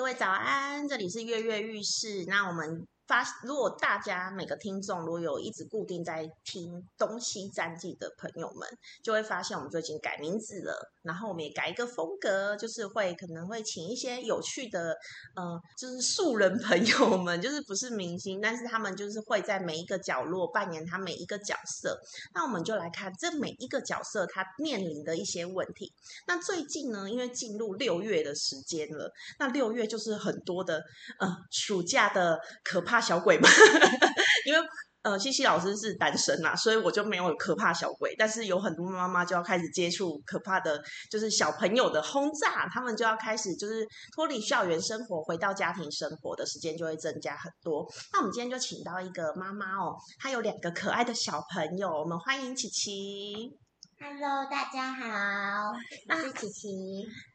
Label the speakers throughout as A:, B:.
A: 各位早安，这里是跃跃欲试。那我们发，如果大家每个听众如果有一直固定在听东西战记的朋友们，就会发现我们最近改名字了。然后我们也改一个风格，就是会可能会请一些有趣的，呃，就是素人朋友们，就是不是明星，但是他们就是会在每一个角落扮演他每一个角色。那我们就来看这每一个角色他面临的一些问题。那最近呢，因为进入六月的时间了，那六月就是很多的呃暑假的可怕小鬼们，因为。呃，西西老师是单身呐，所以我就没有可怕小鬼。但是有很多妈妈就要开始接触可怕的，就是小朋友的轰炸，他们就要开始就是脱离校园生活，回到家庭生活的时间就会增加很多。那我们今天就请到一个妈妈哦，她有两个可爱的小朋友，我们欢迎琪琪。
B: Hello，大家好，我是琪琪。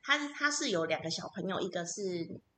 A: 她她是有两个小朋友，一个是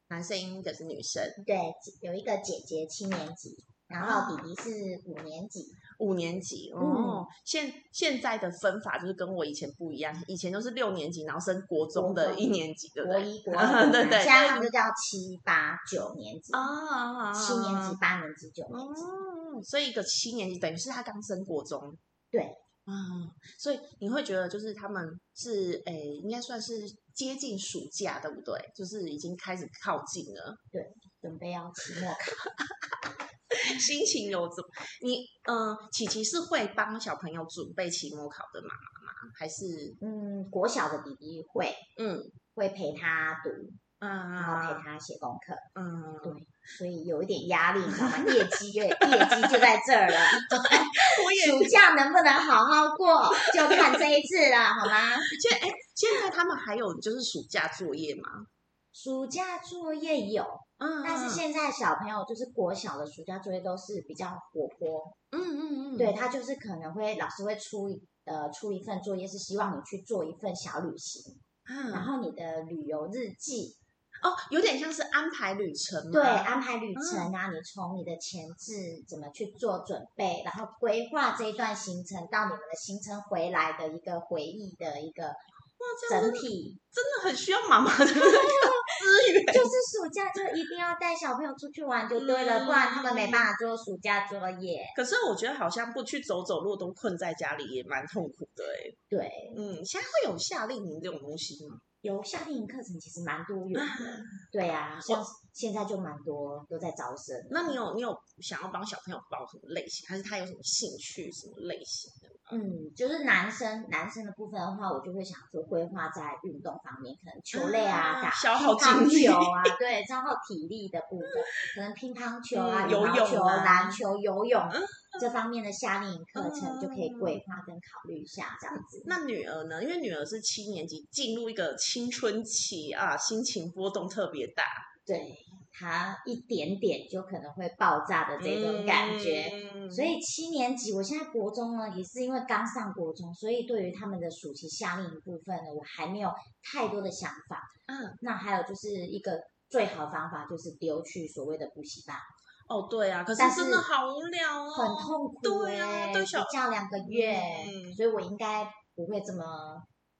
A: 男生，一个是女生。
B: 对，有一个姐姐七年级。然后弟弟是五年级，
A: 五年级哦。现现在的分法就是跟我以前不一样，以前都是六年级，然后升国中的一年级，对不对？
B: 国一、国 二，
A: 对对。
B: 现在他们就叫七八九年级啊，七年级、八年级、九年级。
A: 哦，所以一个七年级等于是他刚升国中。
B: 对，
A: 嗯，所以你会觉得就是他们是诶，应该算是接近暑假，对不对？就是已经开始靠近了，
B: 对，准备要期末考。
A: 心情有怎？你嗯，琪琪是会帮小朋友准备期末考的妈妈吗？还是
B: 嗯，国小的弟弟会，嗯，会陪他读，嗯，然后陪他写功课，嗯，对，所以有一点压力，你知道吗？业绩业业绩就在这儿了。暑假能不能好好过，就看这一次了，好吗？
A: 现哎，现在他们还有就是暑假作业吗？
B: 暑假作业有，嗯，但是现在小朋友就是国小的暑假作业都是比较活泼，嗯嗯嗯，对他就是可能会老师会出呃出一份作业，是希望你去做一份小旅行，嗯，然后你的旅游日记，
A: 哦，有点像是安排旅程，
B: 对，安排旅程啊，你从你的前置怎么去做准备，然后规划这一段行程到你们的行程回来的一个回忆的一个。整体
A: 真的很需要妈妈的资源，
B: 就是暑假就一定要带小朋友出去玩就对了，不然他们没办法做暑假作业。
A: 可是我觉得好像不去走走路都困在家里也蛮痛苦的哎。
B: 对，
A: 嗯，现在会有夏令营这种东西吗？
B: 有夏令营课程其实蛮多元的，对啊，像现在就蛮多都在招生。
A: 那你有你有想要帮小朋友报什么类型，还是他有什么兴趣什么类型的？
B: 嗯，就是男生男生的部分的话，我就会想说规划在运动方面，可能球类啊，打
A: 消耗
B: 球啊，对，消耗体力的部分，可能乒乓球啊、羽毛球、篮球、游泳这方面的夏令营课程就可以规划跟考虑一下这样子。
A: 那女儿呢？因为女儿是七年级，进入一个青春期啊，心情波动特别大。
B: 对。他一点点就可能会爆炸的这种感觉，所以七年级，我现在国中呢，也是因为刚上国中，所以对于他们的暑期夏令营部分呢，我还没有太多的想法。嗯，那还有就是一个最好方法就是丢去所谓的补习班。
A: 哦，对啊，可是真的好无聊哦，
B: 很痛苦。
A: 对啊，都
B: 小教两个月，所以我应该不会这么。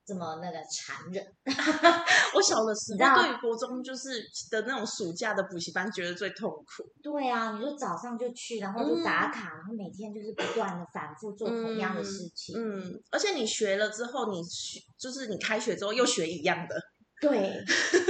B: 这么那个残忍，
A: 我小的时候对国中就是的那种暑假的补习班觉得最痛苦。
B: 对啊，你就早上就去，然后就打卡，然后每天就是不断的反复做同样的事情。
A: 嗯，而且你学了之后，你学就是你开学之后又学一样的。
B: 对，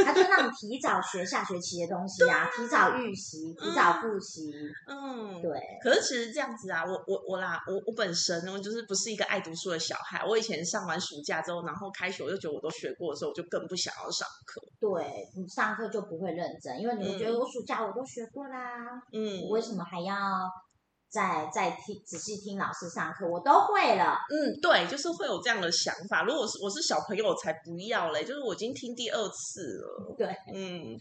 B: 他就让你提早学下学期的东西啊，提早预习，提早复习。嗯，对。
A: 可是其实这样子啊，我我我啦，我我本身呢就是不是一个爱读书的小孩。我以前上完暑假之后，然后开学我就觉得我都学过的时候，我就更不想要上课。
B: 对你上课就不会认真，因为你会觉得我暑假我都学过啦。嗯，我为什么还要？再再听仔细听老师上课，我都会了。
A: 嗯，对，就是会有这样的想法。如果是我是小朋友，我才不要嘞。就是我已经听第二次了。
B: 对，
A: 嗯，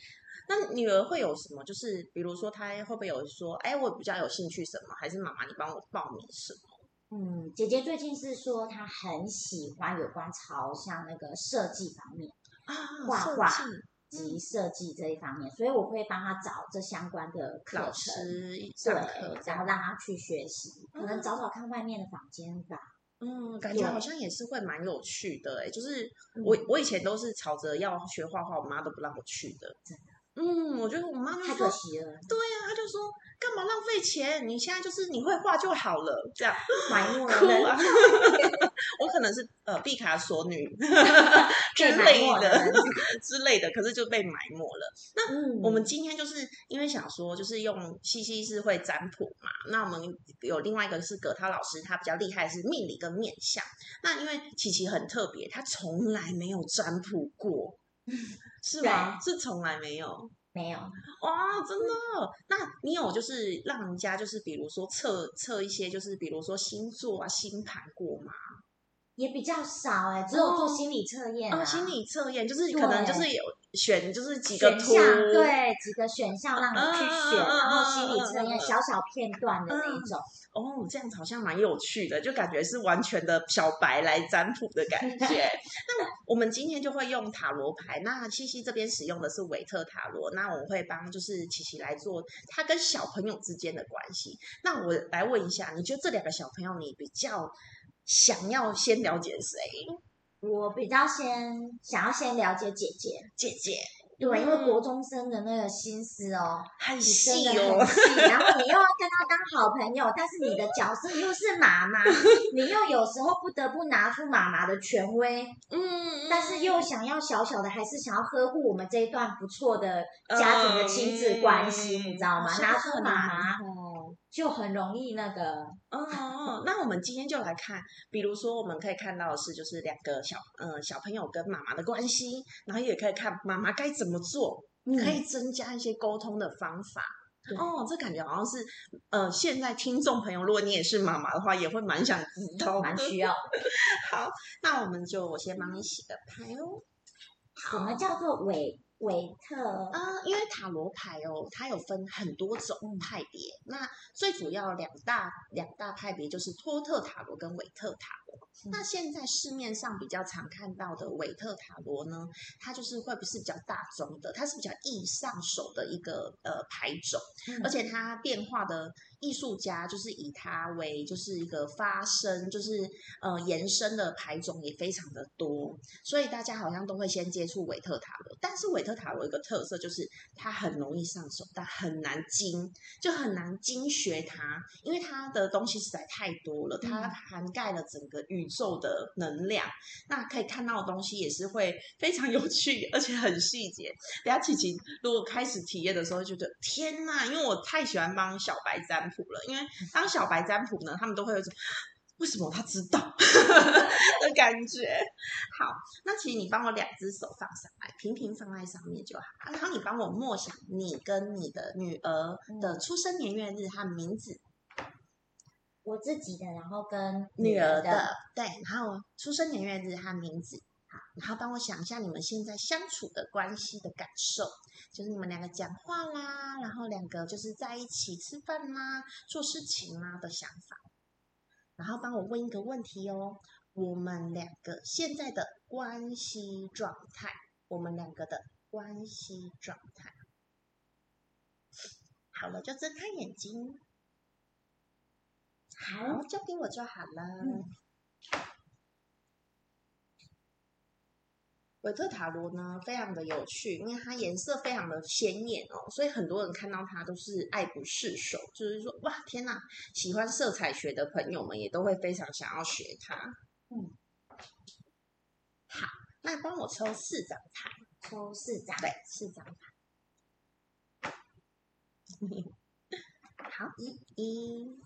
A: 那女儿会有什么？就是比如说，她会不会有说，哎，我比较有兴趣什么？还是妈妈你帮我报名什么？
B: 嗯，姐姐最近是说她很喜欢有关朝向那个设计方面啊，画画。及设计这一方面，所以我会帮他找这相关的课程，对，然后让他去学习，可能找找看外面的房间吧。
A: 嗯，感觉好像也是会蛮有趣的哎，就是我我以前都是吵着要学画画，我妈都不让我去的。嗯，我觉得我妈就
B: 太
A: 说
B: 可惜了，
A: 对呀、她就说干嘛浪费钱？你现在就是你会画就好了，这样
B: 埋没
A: 哭
B: 了
A: 啊！我可能是呃毕卡索女 之
B: 被埋
A: 类的
B: 没的人
A: 之类的，可是就被埋没了。
B: 嗯，
A: 我们今天就是因为想说，就是用西西是会占卜嘛，那我们有另外一个是葛涛老师，他比较厉害是命理跟面相。那因为琪琪很特别，他从来没有占卜过，是吗？是从来没有。
B: 没有，
A: 哇，真的？那你有就是让人家就是比如说测测一些就是比如说星座啊星盘过吗？
B: 也比较少哎，只有做心理测验
A: 哦，
B: 啊，
A: 心理测验就是可能就是有选就是几个图，
B: 对，几个选项让你去选，
A: 嗯嗯嗯嗯
B: 然后心理测验小小片段的那一种，
A: 哦，这样子好像蛮有趣的，就感觉是完全的小白来占卜的感觉。那我们今天就会用塔罗牌，那七七这边使用的是韦特塔罗，那我会帮就是琪琪来做他跟小朋友之间的关系。那我来问一下，你觉得这两个小朋友你比较想要先了解谁？
B: 我比较先想要先了解姐姐，
A: 姐姐
B: 对，因为
A: 嗯。
B: 国中生的那个心思哦，
A: 很细哦
B: 很，细，然后你又要跟他当好朋友，但是你的角色又是妈妈，你又有时候不得不拿出妈妈的权威，
A: 嗯，
B: 但是又想要小小的，还是想要呵护我们这一段不错的家庭的亲子关系，
A: 嗯
B: 你知道吗？拿出妈妈
A: 哦。
B: 就很容易那个，
A: 哦哦，那我们今天就来看，比如说我们可以看到的是，就是两个小呃小朋友跟妈妈的关系，然后也可以看妈妈该怎么做，可以增加一些沟通的方法。哦，这感觉好像是呃，现在听众朋友，如果你也是妈妈的话，也会蛮想知道，
B: 蛮需要。
A: 好，那我们就我先帮你洗个牌哦。
B: 什么叫做韦韦特？
A: 啊、因为塔罗牌哦，它有分很多种派别。那最主要两大两大派别就是托特塔罗跟韦特塔罗。那现在市面上比较常看到的韦特塔罗呢，它就是会不是比较大众的，它是比较易上手的一个呃牌种，
B: 嗯
A: 而且它变化的艺术家就是以它为就是一个发声，就是呃延伸的牌种也非常的多，所以大家好像都会先接触韦特塔罗。但是韦特塔罗有一个特色就是它很容易上手，但很难精，就很难精学它，因为它的东西实在太多了，它
B: 嗯
A: 涵盖了整个宇宙的能量。那可以看到的东西也是会 非常有趣，而且很细节。等下琪琪如果开始体验的时候，就觉得天呐，因为我太喜欢帮小白占卜了，因为当小白占卜呢，他们都会有一种。为什么他知道 的感觉？好，那其实你帮我两只手放上来，平平放在上面就好。然后你帮我默想你跟你的女儿的出生年月日和名字，
B: 我自己的，然后跟
A: 女儿
B: 儿
A: 的，对，然后出生年月日和名字。好，然后帮我想一下你们现在相处的关系的感受，就是你们两个讲话啦，然后两个就是在一起吃饭啦、做事情啦的想法。然后帮我问一个问题哦，我们两个现在的关系状态，我们两个的关系状态。好了，就睁开眼睛，好，交给我就好了。
B: 嗯
A: 韦特塔罗呢，非常的有趣，因为它颜色非常的鲜艳哦，所以很多人看到它都是爱不释手，就是说，哇，天哪！喜欢色彩学的朋友们也都会非常想要学它。
B: 嗯，
A: 好，那帮我抽四张牌，
B: 抽四张，
A: 对，四张牌。好，一，一，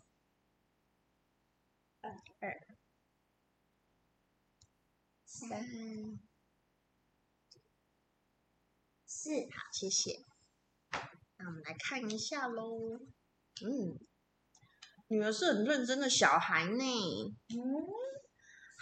A: 二，三，
B: 四，
A: 好，谢谢。那我们来看一下喽。嗯，女儿是很认真的小孩呢。
B: 嗯，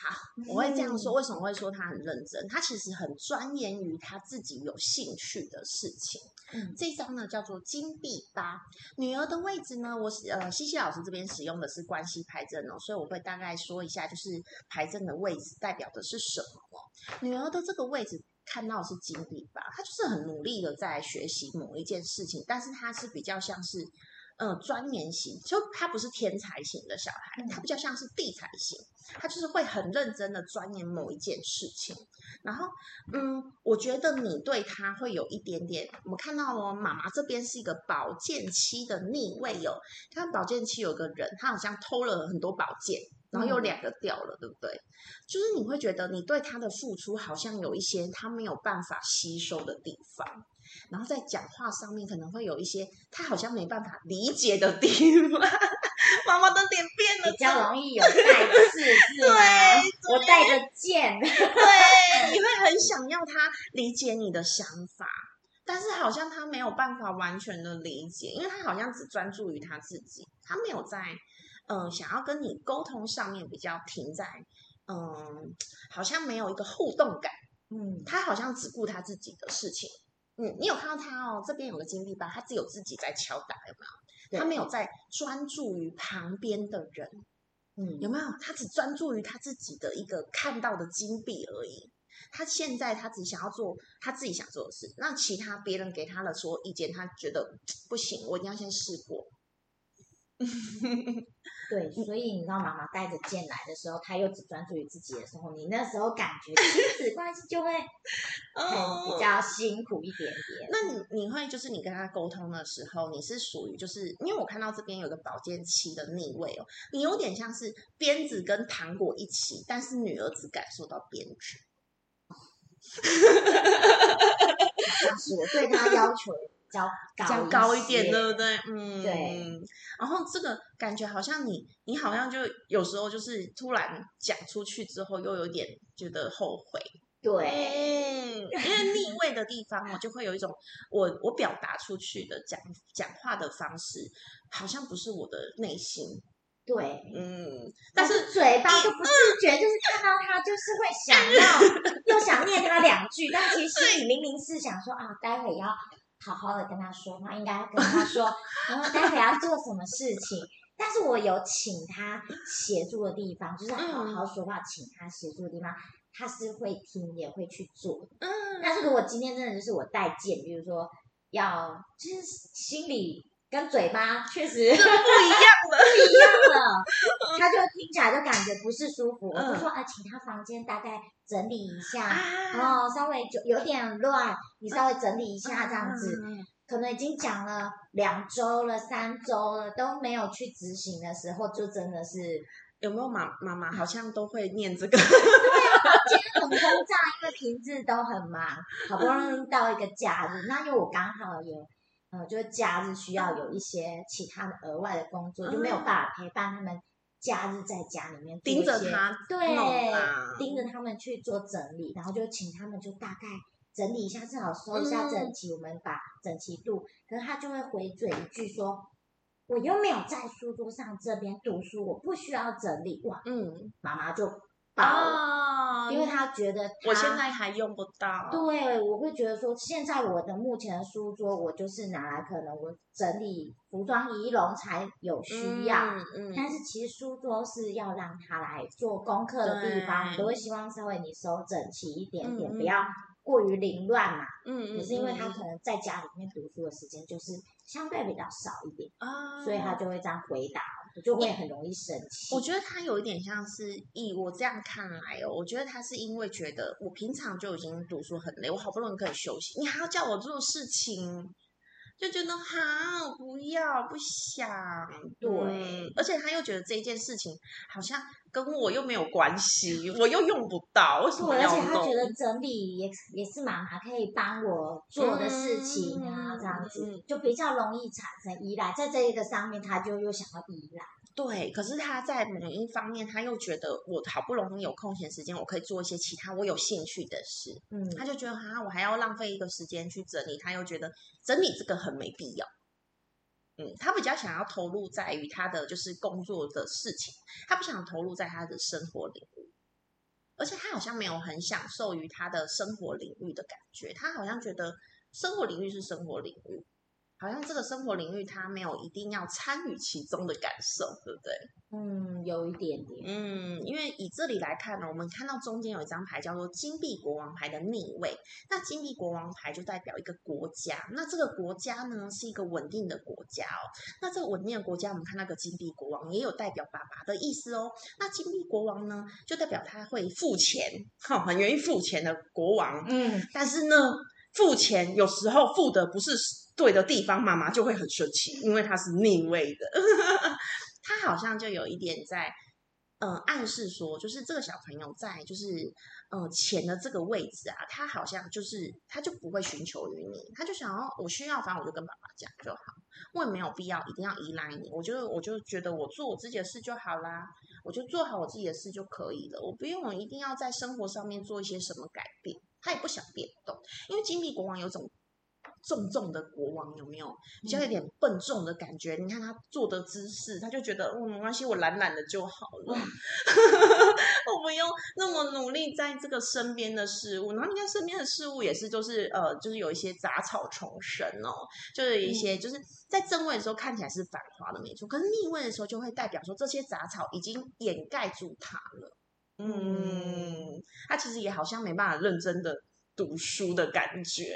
A: 好，我会这样说。为什么会说他很认真？他其实很钻研于他自己有兴趣的事情。
B: 嗯
A: 这张呢叫做金币八，女儿的位置呢，我是呃西西老师这边使用的是关系牌阵哦，所以我会大概说一下，就是牌阵的位置代表的是什么哦。女儿的这个位置看到是金币八，她就是很努力的在学习某一件事情，但是她是比较像是呃钻研型，就他不是天才型的小孩，他比较像是地才型，他就是会很认真的钻研某一件事情。然后，嗯，我觉得你对他会有一点点，我们看到哦，妈妈这边是一个宝剑七的逆位哦，看宝剑七有个人，他好像偷了很多宝剑。然后有两个掉了，对不对？就是你会觉得你对他的付出好像有一些他没有办法吸收的地方，然后在讲话上面可能会有一些他好像没办法理解的地方。妈妈的脸变了，
B: 比较容易有带刺，对？我带着剑，
A: 对，你会很想要他理解你的想法，但是好像他没有办法完全的理解，因为他好像只专注于他自己，他没有在。嗯，想要跟你沟通上面比较停在，嗯，好像没有一个互动感，嗯，他好像只顾他自己的事情，嗯，你有看到他哦，这边有个金币吧，他只有自己在敲打，有没有？他没有在专注于旁边的人，嗯，有没有？他只专注于他自己的一个看到的金币而已，他现在他只想要做他自己想做的事，那其他别人给他的所有意见，他觉得不行，我一定要先试过。
B: 对，所以你知道妈妈带着剑来的时候，她又只专注于自己的时候，你那时候感觉亲子关系就会 比较辛苦一点点。
A: 那你你会就是你跟他沟通的时候，你是属于就是因为我看到这边有个保健期的逆位哦，你有点像是鞭子跟糖果一起，但是女儿只感受到鞭子。
B: 是我对他要求。较
A: 较高一点，对不对？嗯，对。然后这个感觉好像你，你好像就有时候就是突然讲出去之后，又有点觉得后悔。
B: 对，
A: 因为逆位的地方，我就会有一种我我表达出去的讲讲话的方式，好像不是我的内心。
B: 对，
A: 嗯。
B: 但是嘴巴就不自觉，就是看到他就是会想要，又想念他两句，但其实你明明是想说啊，待会要。好好的跟他说话，应该跟他说，然后待会要做什么事情。但是我有请他协助的地方，就是好好说话，请他协助的地方，他是会听，也会去做。嗯。但是如果今天真的就是我带剑，比如说要，就是心里。跟嘴巴确实是不一样
A: 了，
B: 不一样了，他就听起来就感觉不是舒服。我就说啊，请他房间大概整理一下，然后稍微就有点乱，你稍微整理一下这样子。可能已经讲了两周了、三周了，都没有去执行的时候，就真的是
A: 有没有妈妈妈好像都会念这个。对
B: 啊，今天很轰炸，因为平日都很忙，好不容易到一个假日，那因为我刚好有。呃，就是假日需要有一些其他的额外的工作，就没有办法陪伴他们。假日在家里面
A: 盯着他，
B: 对，盯着他们去做整理，然后就请他们就大概整理一下，正好收一下整齐，我们把整齐度。可是他就会回嘴一句说：“我又没有在书桌上这边读书，我不需要整理。”哇，嗯，妈妈就。啊，因为他觉得
A: 我现在还用不到。
B: 对，我会觉得说，现在我的目前的书桌，我就是拿来可能我整理服装仪容才有需要。嗯嗯。但是其实书桌是要让他来做功课的地方，都会希望稍微你收整齐一点点，不要过于凌乱嘛。嗯嗯。可是因为他可能在家里面读书的时间就是相对比较少一点啊，所以他就会这样回答。就会很容易生气。
A: 我觉得他有一点像是，以我这样看来哦，我觉得他是因为觉得我平常就已经读书很累，我好不容易可以休息，你还要叫我做事情。就觉得好不要不想。对，而且他又觉得这件事情好像跟我又没有关系，我又用不到，为什么要
B: 而且他觉得整理也也是妈妈可以帮我做的事情啊，这样子就比较容易产生依赖，在这一个上面他就又想要依赖。
A: 对，可是他在某一方面，他又觉得我好不容易有空闲时间，我可以做一些其他我有兴趣的事。嗯，他就觉得哈，我还要浪费一个时间去整理，他又觉得整理这个很没必要。嗯，他比较想要投入在于他的就是工作的事情，他不想投入在他的生活领域，而且他好像没有很享受于他的生活领域的感觉，他好像觉得生活领域是生活领域。好像这个生活领域他没有一定要参与其中的感受，对不对？
B: 嗯，有一点点。
A: 嗯，因为以这里来看呢，我们看到中间有一张牌叫做金币国王牌的逆位，那金币国王牌就代表一个国家，那这个国家呢是一个稳定的国家哦。那这个稳定的国家，我们看那个金币国王也有代表爸爸的意思哦。那金币国王呢，就代表他会付钱，哈，很愿意付钱的国王。
B: 嗯，
A: 但是呢，付钱有时候付的不是对的地方，妈妈就会很生气，因为他是逆位的。他好像就有一点在，呃，暗示说，就是这个小朋友在，就是，呃，钱的这个位置啊，他好像就是，他就不会寻求于你，他就想要我需要，反正我就跟爸爸讲就好，我也没有必要一定要依赖你，我就我就觉得我做我自己的事就好啦，我就做好我自己的事就可以了，我不用一定要在生活上面做一些什么改变，他也不想变动，因为金币国王有种。重重的国王有没有比较有点笨重的感觉？你看他坐的姿势，他就觉得嗯没关系，我懒懒的就好了，我不用那么努力在这个身边的事物。然后你看身边的事物也是，就是呃，就是有一些杂草丛生哦，就是一些就是在正位的时候看起来是繁华的没错，可是逆位的时候就会代表说这些杂草已经掩盖住它了。嗯，他其实也好像没办法认真的读书的感觉。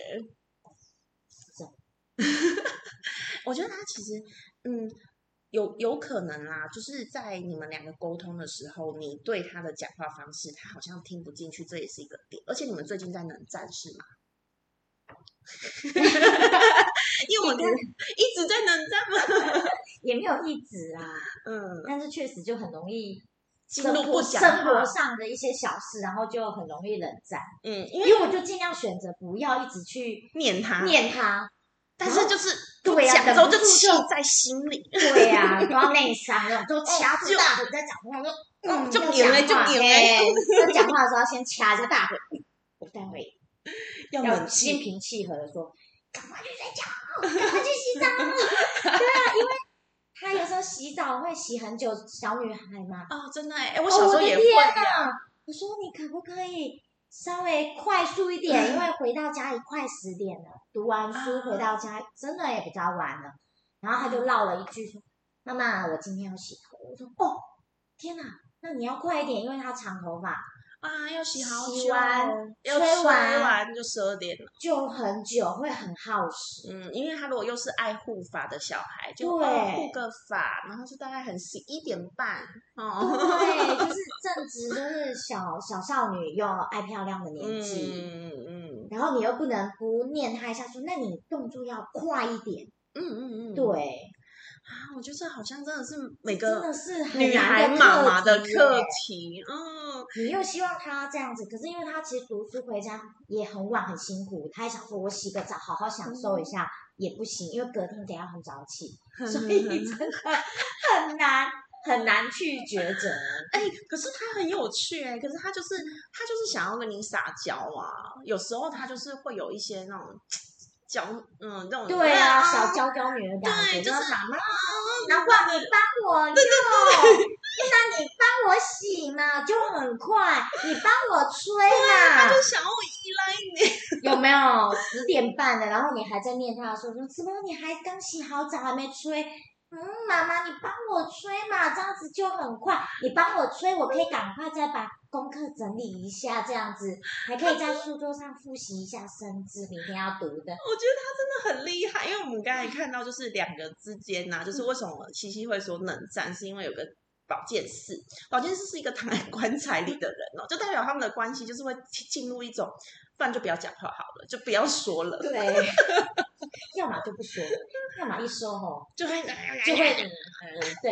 A: 我觉得他其实，嗯，有有可能啦，就是在你们两个沟通的时候，你对他的讲话方式，他好像听不进去，这也是一个点。而且你们最近在冷战是吗？因为我们 一直在冷战嘛，
B: 也没有一直啊，嗯，但是确实就很容易。
A: 生活
B: 生活上的一些小事，然后就很容易冷战。嗯，因为我就尽量选择不要一直去
A: 念他，
B: 念他。
A: 但是就是
B: 对呀，
A: 然后就气在心里。
B: 对呀，都要内伤，那种都掐住大腿在讲话，说嗯，
A: 就黏了，就黏了。
B: 在讲话的时候先掐着大腿，我待会
A: 要
B: 要心平气和的说，赶快去睡觉，赶快去洗澡。对啊，因为。他有时候洗澡会洗很久，小女孩嘛。
A: 哦，真的哎，我小时候也会
B: 啊。我说你可不可以稍微快速一点？因为回到家里快十点了，读完书回到家真的也比较晚了。然后他就唠了一句说：“妈妈，我今天要洗头。”我说：“哦，天哪，那你要快一点，因为他长头发。”
A: 啊，要洗好
B: 久，吹
A: 完就十二点了，
B: 就很久，会很耗时。
A: 嗯，因为他如果又是爱护发的小孩，就护个发，然后就大概很十一点半。
B: 哦，对，就是正值就是小小少女又爱漂亮的年纪。嗯嗯嗯。然后你又不能不念他一下，说那你动作要快一点。嗯嗯嗯。对。
A: 啊，我觉得这好像真的是每个
B: 真的是
A: 女孩妈妈的课题。嗯，
B: 你又希望她这样子，可是因为她其实读书回家也很晚，很辛苦，她也想说我洗个澡，好好享受一下也不行，因为隔天得要很早起，所以真的很难很难去抉择。
A: 哎，可是他很有趣哎，可是他就是他就是想要跟你撒娇啊，有时候他就是会有一些那种。娇，嗯，这种
B: 对啊，小娇娇女的感觉，
A: 就是
B: 妈妈，难怪你帮我用，那你帮我洗嘛，就很快，你帮我吹嘛，
A: 他就想要依赖你，
B: 有没有？十点半了，然后你还在念他的时候，说怎么你还刚洗好澡还没吹？嗯，妈妈，你帮我吹嘛，这样子就很快。你帮我吹，我可以赶快再把功课整理一下，这样子还可以在书桌上复习一下生字，明天要读的。
A: 我觉得他真的很厉害，因为我们刚才看到就是两个之间呐，就是为什么七七会说冷战，是因为有个保健室，保健室是一个 躺在棺材里的人哦，就代表他们的关系就是会进入一种，不然就不要讲话好了，就不要说了。
B: 对。要么就不说，要么一说吼
A: 就会
B: 就会 嗯对。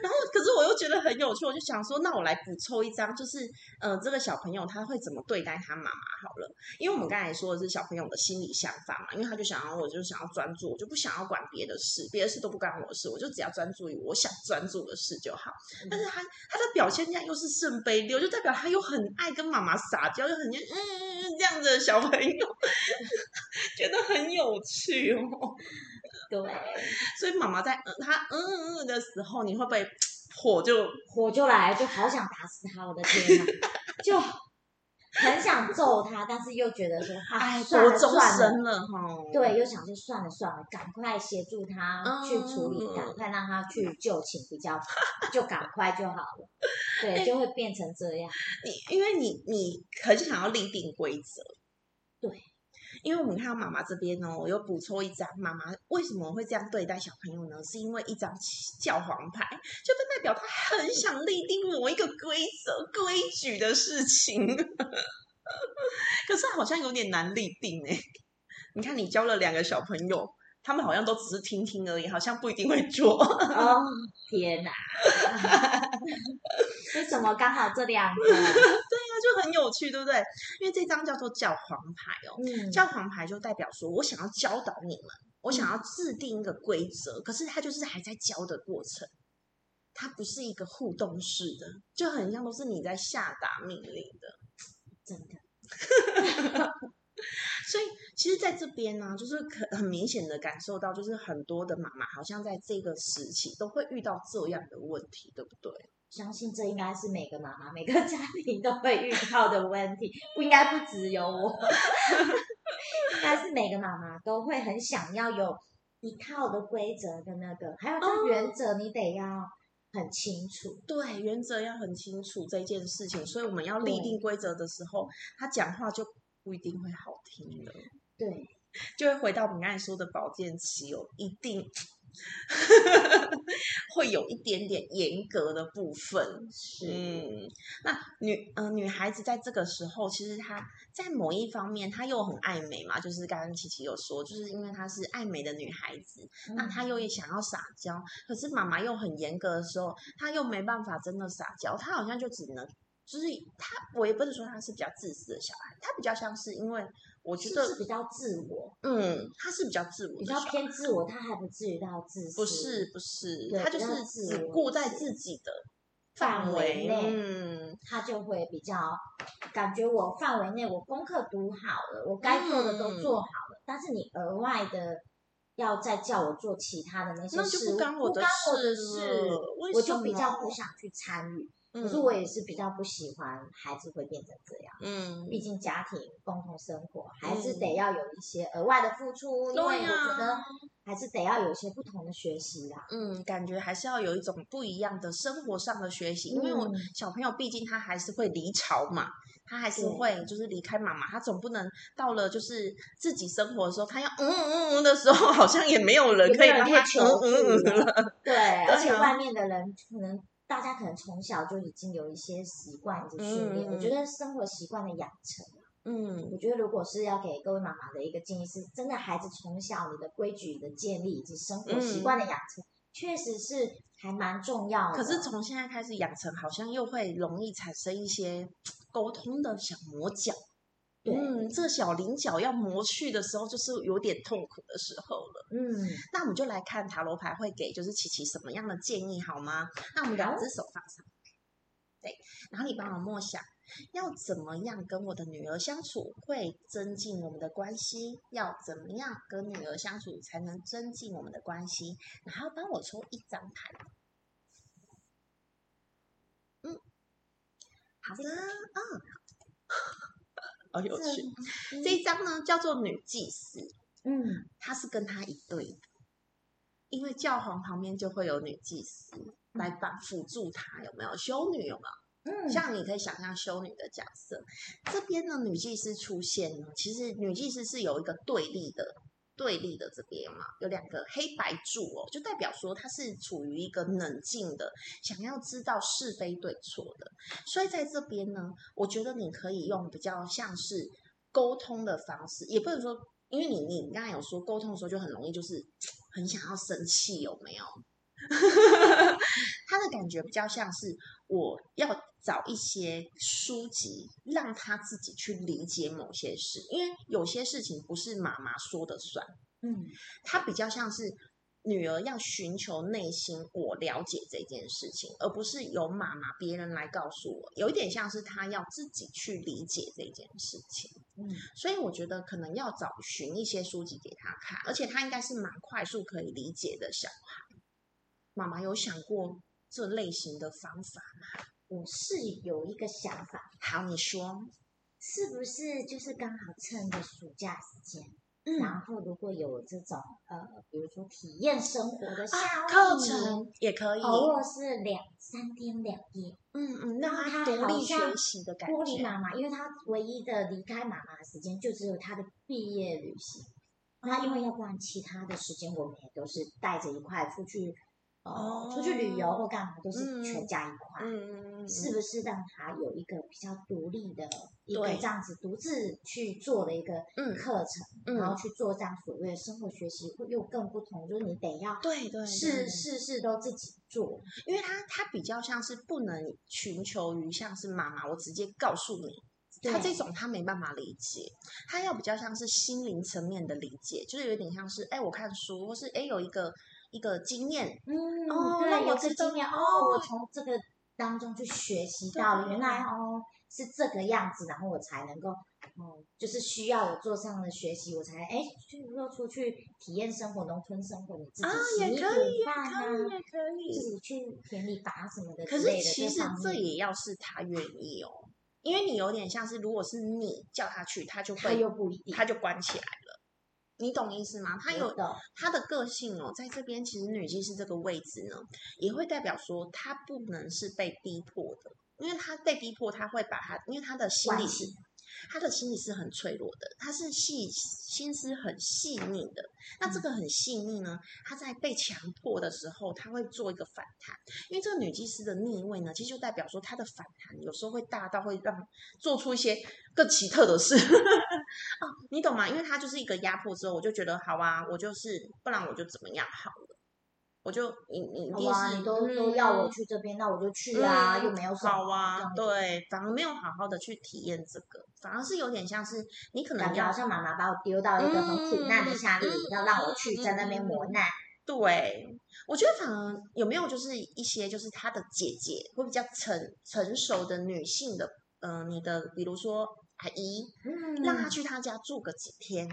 A: 然后可是我又觉得很有趣，我就想说，那我来补抽一张，就是呃这个小朋友他会怎么对待他妈妈好了。因为我们刚才说的是小朋友的心理想法嘛，因为他就想要我就想要专注，我就不想要管别的事，别的事都不干我的事，我就只要专注于我想专注的事就好。但是他他的表现下又是圣杯六，就代表他又很爱跟妈妈撒娇，又很嗯嗯这样子的小朋友，觉得很有趣。哦，
B: 对，
A: 所以妈妈在他嗯嗯的时候，你会不会 火就
B: 火就来，就好想打死他？我的天哪，就很想揍他，但是又觉得说，
A: 哎，
B: 算了算了，
A: 哈。
B: 对，又想说算了算了，赶快协助他去处理，
A: 嗯
B: 赶快让他去就寝比较，就赶快就好了。对，就会变成这样。
A: 你因为你你很想要立定规则，
B: 对，
A: 因为我们看到妈妈这边哦，我又补充一张，妈妈为什么会这样对待小朋友呢？是因为一张教皇牌，就代表他很想立定某一个规则、规矩的事情，可是好像有点难立定哎。你看，你教了两个小朋友，他们好像都只是听听而已，好像不一定会做。
B: 哦，天哪！为什么刚好这两个？
A: 那就很有趣，对不对？因为这张叫做教皇牌哦，
B: 嗯，
A: 教皇牌就代表说我想要教导你们，我想要制定一个规则，可是它就是还在教的过程，它不是一个互动式的，就很像都是你在下达命令的。
B: 真的，
A: 所以其实在这边呢、就是可很明显的感受到，就是很多的妈妈好像在这个时期都会遇到这样的问题，对不对？
B: 相信这应该是每个妈妈、每个家庭都会遇到的问题，不应该不只有我，应该是每个妈妈都会很想要有一套的规则的那个，还有这原则你得要很清楚。
A: 对，原则要很清楚这件事情，所以我们要立定规则的时候，他讲话就不一定会好听了。
B: 对，
A: 就会回到我们刚才说的保健期哦，一定会有一点点严格的部分。
B: 是，
A: 嗯，那女呃女孩子在这个时候，其实她在某一方面，她又很爱美嘛，就是刚刚琪琪有说，就是因为她是爱美的女孩子，那她又也想要撒娇，可是妈妈又很严格的时候，她又没办法真的撒娇，她好像就只能。就是她，我也不是说她是比较自私的小孩，她比较像是因为我觉得
B: 不是比较自我，
A: 嗯，他是比较自我
B: 比较，偏自我，他还不至于到自私。
A: 不是不是，他就是只顾在自己的
B: 范
A: 范围
B: 围内
A: 嗯，
B: 他就会比较感觉我范围内我功课读好了，我该做的都
A: 嗯
B: 做好了，但是你额外的要再叫我做其他的那些
A: 那就
B: 事，
A: 不干我的事
B: 我就比较不想去参与。可
A: 嗯
B: 是我也是比较不喜欢孩子会变成这样，
A: 嗯，
B: 毕竟家庭共同生活还是
A: 嗯
B: 得要有一些额外的付出，因为我觉得还是得要有一些不同的学习啦。
A: 嗯，感觉还是要有一种不一样的生活上的学习，因为我
B: 嗯
A: 小朋友毕竟他还是会离巢嘛，他还是会就是离开妈妈，他总不能到了就是自己生活的时候，他要嗯嗯嗯的时候，好像也没有人可以帮他
B: 求
A: 嗯嗯嗯
B: 了
A: 了。
B: 对，而且
A: 啊
B: 外面的人可能大家可能从小就已经有一些习惯以及训练，
A: 嗯
B: 我觉得生活习惯的养成，
A: 嗯
B: 我觉得如果是要给各位妈妈的一个建议是，真的孩子从小你的规矩的建立以及生活习惯的养成，确实是还蛮重要的。
A: 可是从现在开始养成，好像又会容易产生一些沟通的小磨角。
B: 对，
A: 嗯，这小菱角要磨去的时候，就是有点痛苦的时候了。
B: 嗯，
A: 那我们就来看塔罗牌会给就是琪琪什么样的建议好吗？那我们两只手放上，对，然后你帮我默想，要怎么样跟我的女儿相处会增进我们的关系？要怎么样跟女儿相处才能增进我们的关系？然后帮我抽一张牌。嗯，好的，嗯，好有趣。这一张呢叫做女祭司。
B: 嗯，
A: 她是跟他一对的，因为教皇旁边就会有女祭司来帮辅助她，有没有？修女有没有？
B: 嗯，
A: 像你可以想象修女的角色，这边呢女祭司出现呢，其实女祭司是有一个对立的。对立的这边嘛，有两个黑白柱哦，就代表说他是处于一个冷静的，想要知道是非对错的。所以在这边呢，我觉得你可以用比较像是沟通的方式，也不能说，因为你你刚才有说沟通的时候就很容易就是很想要生气，有没有？他的感觉比较像是我要找一些书籍，让他自己去理解某些事，因为有些事情不是妈妈说的算，
B: 嗯，
A: 他比较像是女儿要寻求内心我了解这件事情，而不是由妈妈别人来告诉我，有一点像是他要自己去理解这件事情。
B: 嗯，
A: 所以我觉得可能要找寻一些书籍给他看，而且他应该是蛮快速可以理解的小孩。妈妈有想过这类型的方法吗？
B: 我是有一个想法，
A: 好，你说。
B: 是不是就是刚好趁着暑假时间，
A: 嗯
B: 然后如果有这种呃，比如说体验生活的夏
A: 啊，
B: 令
A: 课
B: 营
A: 程也可以，
B: 偶尔是两三天两夜，
A: 嗯嗯，让
B: 那
A: 他独立学习的感觉。
B: 脱离妈妈，因为他唯一的离开妈妈的时间就只有他的毕业旅行。那因为要不然其他的时间我们也都是带着一块出去，呃，出去旅游或干嘛都是全家一块。
A: 嗯嗯嗯，
B: 是不是让他有一个比较独立的一个
A: 对
B: 这样子独自去做的一个
A: 嗯
B: 课程，
A: 嗯
B: 然后去做这样所谓的生活学习，会又更不同，就是你得要
A: 对对
B: 事
A: 对
B: 事事都自己做，
A: 因为他他比较像是不能寻求于像是妈妈，我直接告诉你，他这种他没办法理解，他要比较像是心灵层面的理解，就是有点像是哎，我看书，或是哎有一个一个经验，
B: 嗯，
A: 哦
B: 对，
A: 我知道
B: 个经验哦，我从这个当中去学习到，原来哦是这个样子，然后我才能够哦，就是需要我做这样的学习，我才哎，就说出去体验生活，农村生活，你自己
A: 啊
B: 洗米
A: 也可以
B: 煮饭啊，自己去田里拔什么的
A: 可是
B: 之类的，
A: 其实这也要是他愿意哦，因为你有点像是，如果是你叫他去，他就会
B: 他
A: 会
B: 又不一定，
A: 他就关起来了。你懂意思吗？他有他的个性哦，在这边其实女祭司这个位置呢，也会代表说他不能是被逼迫的，因为他被逼迫，他会把他，因为他的心理是他的心理是很脆弱的，他是细心思很细腻的。那这个很细腻呢，他在被强迫的时候，他会做一个反弹，因为这个女祭司的逆位呢，其实就代表说她的反弹有时候会大到会让做出一些更奇特的事。哦，你懂吗？因为他就是一个压迫之后，我就觉得好啊，我就是不然我就怎么样好了，我就你你一定是
B: 你都都要我
A: 嗯
B: 去这边，那我就去啊，
A: 嗯
B: 又没有什么
A: 好啊对，反而没有好好的去体验这个，反而是有点像是你可能要
B: 感觉好像妈妈把我丢到一个很苦难的夏令营，
A: 嗯
B: 要让我去在那边磨难。
A: 对，我觉得反而有没有就是一些就是她的姐姐会比较成成熟的女性的，嗯、你的比如说阿姨，
B: 嗯
A: 让她去她家住个几天，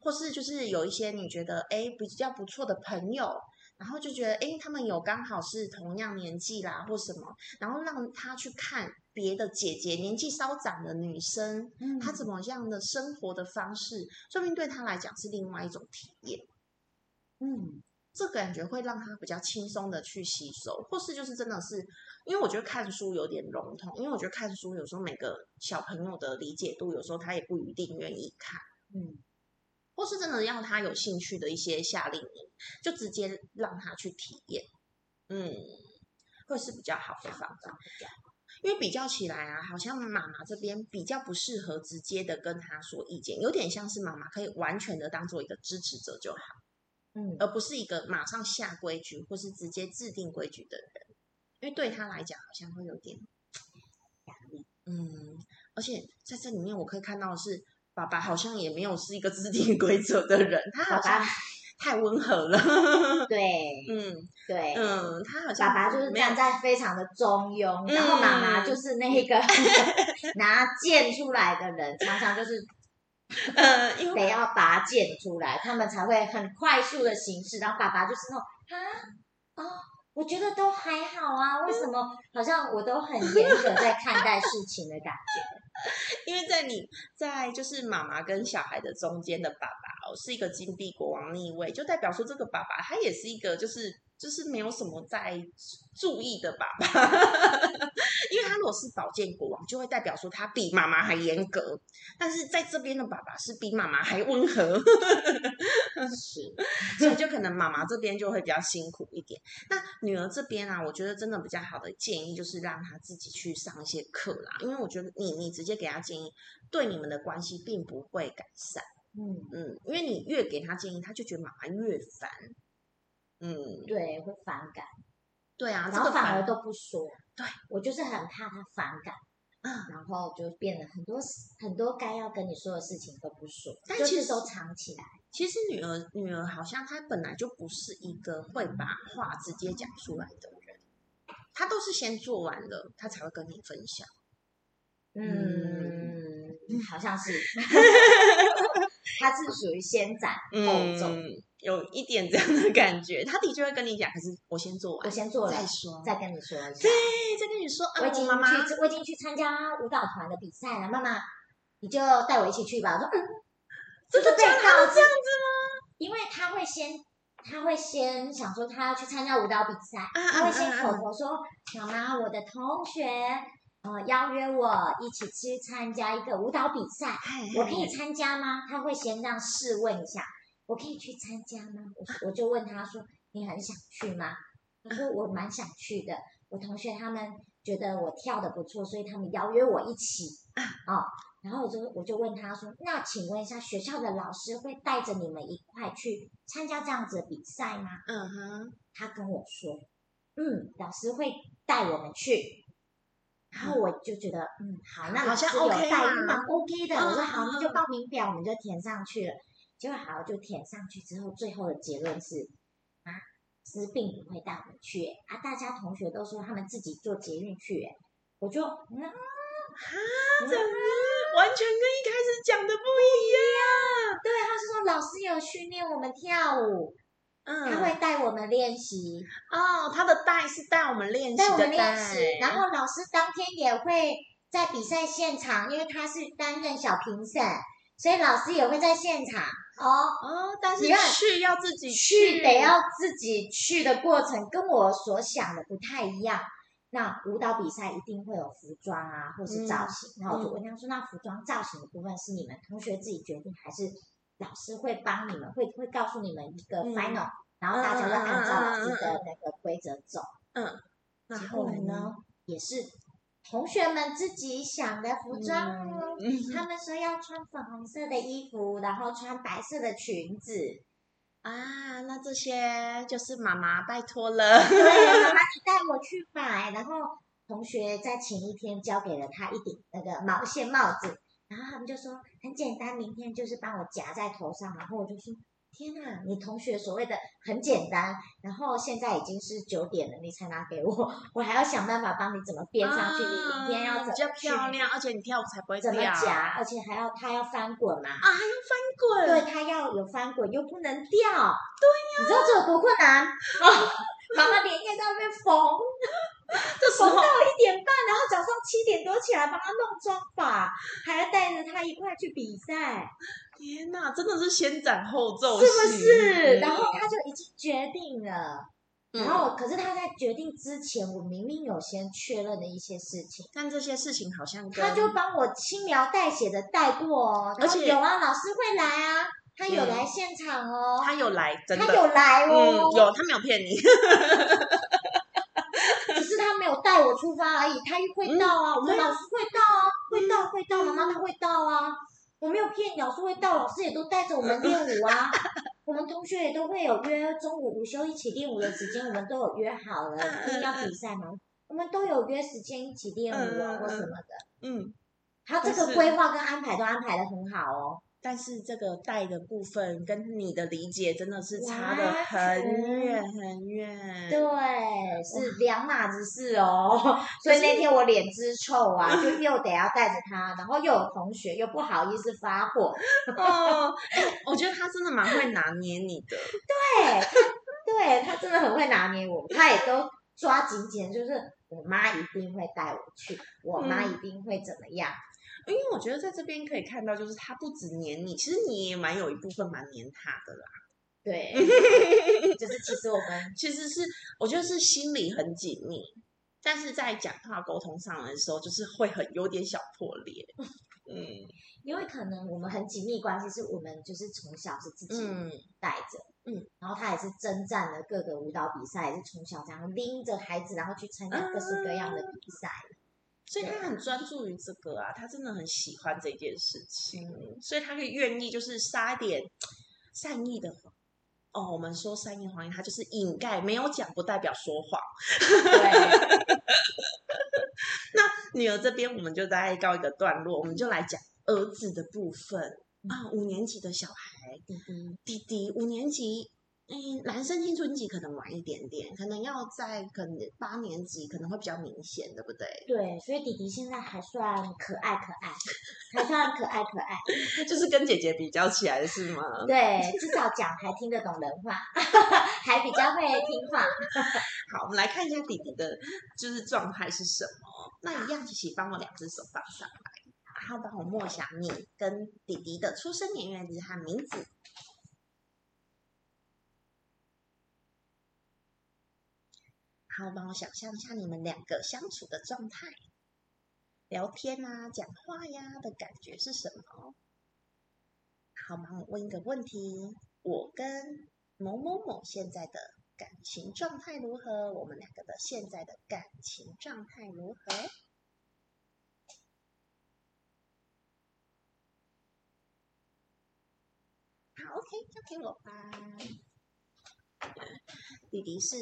A: 或是就是有一些你觉得哎比较不错的朋友。然后就觉得，哎，他们有刚好是同样年纪啦，或什么，然后让他去看别的姐姐年纪稍长的女生，
B: 嗯
A: 她怎么样的生活的方式，说不定对她来讲是另外一种体验。
B: 嗯。
A: 这个感觉会让他比较轻松的去吸收，或是就是真的是，因为我觉得看书有点笼统，因为我觉得看书有时候每个小朋友的理解度，有时候他也不一定愿意看，
B: 嗯
A: 或是真的让他有兴趣的一些夏令营，就直接让他去体验，嗯，会是比较好的方法。因为比较起来啊，好像妈妈这边比较不适合直接的跟他说意见，有点像是妈妈可以完全的当做一个支持者就好。
B: 嗯
A: 而不是一个马上下规矩或是直接制定规矩的人，因为对他来讲好像会有点
B: 压力。
A: 嗯，而且在这里面我可以看到的是，爸爸好像也没有是一个制定规则的人，他好
B: 爸
A: 像
B: 爸
A: 太温和了，
B: 对
A: 嗯
B: 对，
A: 嗯，他好像
B: 爸爸就是站在非常的中庸，然后妈妈
A: 嗯
B: 就是那个 拿剑出来的人，常常就是
A: 呃，因为
B: 得要拔剑出来，他们才会很快速的行事。然后爸爸就是那种啊哦，我觉得都还好啊，为什么好像我都很严格在看待事情的感觉？
A: 因为在你在就是妈妈跟小孩的中间的爸爸哦，是一个金币国王逆位，就代表说这个爸爸他也是一个就是就是没有什么在注意的爸爸，他如果是宝剑国王，就会代表说他比妈妈还严格，但是在这边的爸爸是比妈妈还温和，
B: 是，
A: 所以就可能妈妈这边就会比较辛苦一点。那女儿这边啊，我觉得真的比较好的建议就是让她自己去上一些课啦，因为我觉得你你直接给她建议，对你们的关系并不会改善。
B: 嗯，
A: 嗯，因为你越给她建议，她就觉得妈妈越烦。嗯，
B: 对，会反感，
A: 对啊，这
B: 然后反而，都不说。
A: 对
B: 我就是很怕他反感。
A: 嗯
B: 然后就变得很多很多该要跟你说的事情都不说，
A: 但其实
B: 就是都藏起来。
A: 其实女儿女儿好像她本来就不是一个会把话直接讲出来的人，她都是先做完了，她才会跟你分享。
B: 嗯，好像是，他是属于先斩后奏。
A: 嗯，有一点这样的感觉。他的确会跟你讲，可是我先做完，
B: 我先做了
A: 再说，
B: 再跟你说一下，
A: 对，再跟你说啊，
B: 我已经
A: 妈妈，
B: 去，我已经去参加舞蹈团的比赛了，妈妈，你就带我一起去吧。我说嗯，
A: 真的
B: 就是被
A: 假的？他
B: 告
A: 这样子吗？
B: 因为他会先，他会先想说他要去参加舞蹈比赛，
A: 啊
B: 他会先口头说：“妈妈，我的同学呃邀约我一起去参加一个舞蹈比赛，我可以参加吗？”他会先这样试问一下：“我可以去参加吗？”我我就问他说：“你很想去吗？”他说：“我蛮想去的，我同学他们觉得我跳的不错，所以他们邀约我一起哦。”然后我就我就问他说：“那请问一下，学校的老师会带着你们一块去参加这样子的比赛吗
A: 嗯哼，？”
B: 他跟我说：“嗯，老师会带我们去。”然后我就觉得，嗯，好，那老师有带，
A: 嘛
B: 蛮 OK 的。我说好，
A: 嗯
B: 那就报名表我们就填上去了。结果好就填上去之后，最后的结论是啊，老师并不会带我们去啊，大家同学都说他们自己坐捷运去，哎我就嗯，
A: 啊，怎么完全跟一开始讲的不一样？
B: 对，他是说老师有训练我们跳舞，
A: 嗯，
B: 他会带我们练习，
A: 哦，他的带是带我们练习
B: 带我们练习，然后老师当天也会在比赛现场，因为他是担任小评审，所以老师也会在现场哦。
A: 哦，但是去要自己
B: 去得要自己去的过程跟我所想的不太一样。那舞蹈比赛一定会有服装啊，或是造型。然后我就问他说：“那服装造型的部分是你们同学自己决定，还是老师会帮你们，会会告诉你们一个
A: 嗯
B: final，、然后大家就按照老师的那个规则走？
A: 嗯，那
B: 结
A: 后来呢？
B: 也是同学们自己想的服装哦。
A: 嗯
B: 他们说要穿粉红色的衣服，然后穿白色的裙子。
A: 啊，那这些就是妈妈拜托了。
B: 对，妈妈 你带我去买。然后同学在前一天交给了他一顶那个毛线帽子，然后他们就说很简单，明天就是帮我夹在头上。然后我就说。天呐，你同学所谓的很简单，然后现在已经是九点了，你才拿给我，我还要想办法帮你怎么编上去，你明天要怎么
A: 啊比较漂亮，而且你跳舞才不会
B: 怎么夹，而且还要它要翻滚嘛，
A: 啊，还要翻滚。
B: 对，它要有翻滚，又不能掉。对呀、你知道这有多困难？哦，妈妈连夜在那边缝，
A: 这时候
B: 缝到一点半，然后早上七点多起来帮他弄妆法，还要带着他一块去比赛，
A: 天哪，真的是先斩后奏，
B: 是不是？
A: 嗯
B: 然后他就已经决定了。然后，可是他在决定之前，我明明有先确认的一些事情，
A: 但这些事情好像跟
B: 他就帮我轻描淡写的带过哦。
A: 而且
B: 有啊，老师会来啊，他有
A: 嗯
B: 来现场哦。
A: 他有来，真的
B: 他有来
A: 嗯
B: 哦，
A: 有，他没有骗你。
B: 我出发而已，他会到啊，我们老师会到啊，会到会到，妈妈他会到啊，我没有骗你，老师会到，老师也都带着我们练舞啊，我们同学也都会有约中午午休一起练舞的时间，我们都有约好了，因为要比赛嘛，我们都有约时间一起练舞啊或什么的，
A: 嗯，
B: 他这个规划跟安排都安排的很好哦，
A: 但是这个带的部分跟你的理解真的是差的很
B: 全
A: 远很远。
B: 对，是两码子事哦。所以那天我脸之臭啊，就又得要带着他，然后又有同学又不好意思发火，
A: 我觉得他真的蛮会拿捏你的。
B: 对，他对他真的很会拿捏我，他也都抓紧紧，就是我妈一定会带我去，我妈
A: 嗯
B: 一定会怎么样。
A: 因为我觉得在这边可以看到，就是他不止黏你，其实你也蛮有一部分蛮黏他的啦。
B: 对，就是其实我们
A: 其实是我觉得是心里很紧密，但是在讲话沟通上的时候，就是会很有点小破裂。嗯
B: 因为可能我们很紧密关系，是我们就是从小是自己
A: 嗯
B: 带着，
A: 嗯，
B: 然后他也是征战了各个舞蹈比赛，也是从小这样拎着孩子，然后去参加各式各样的比赛。
A: 所以他很专注于这个啊，他真的很喜欢这件事情，所以他可以愿意就是撒一点善意的谎。哦，我们说善意谎言，他就是掩盖，没有讲不代表说谎。
B: 对，
A: 女儿这边我们就大概告一个段落，我们就来讲儿子的部分。啊，五年级的小孩
B: 弟弟，
A: 弟弟，五年级，嗯，男生青春期可能晚一点点，可能要在可能八年级可能会比较明显，对不对？
B: 对，所以弟弟现在还算可爱可爱，还算可爱可爱。
A: 就是跟姐姐比较起来是吗？
B: 对，至少讲还听得懂人话，还比较会听话。
A: 好，我们来看一下弟弟的，就是状态是什么。那一样，琪琪帮我两只手放上来。然后帮我默想你跟弟弟的出生年月日和名字。好，帮我想象一下你们两个相处的状态，聊天啊、讲话呀的感觉是什么？好，帮我问一个问题：我跟某某某现在的感情状态如何？我们两个的现在的感情状态如何？好，OK，交给我吧。弟弟是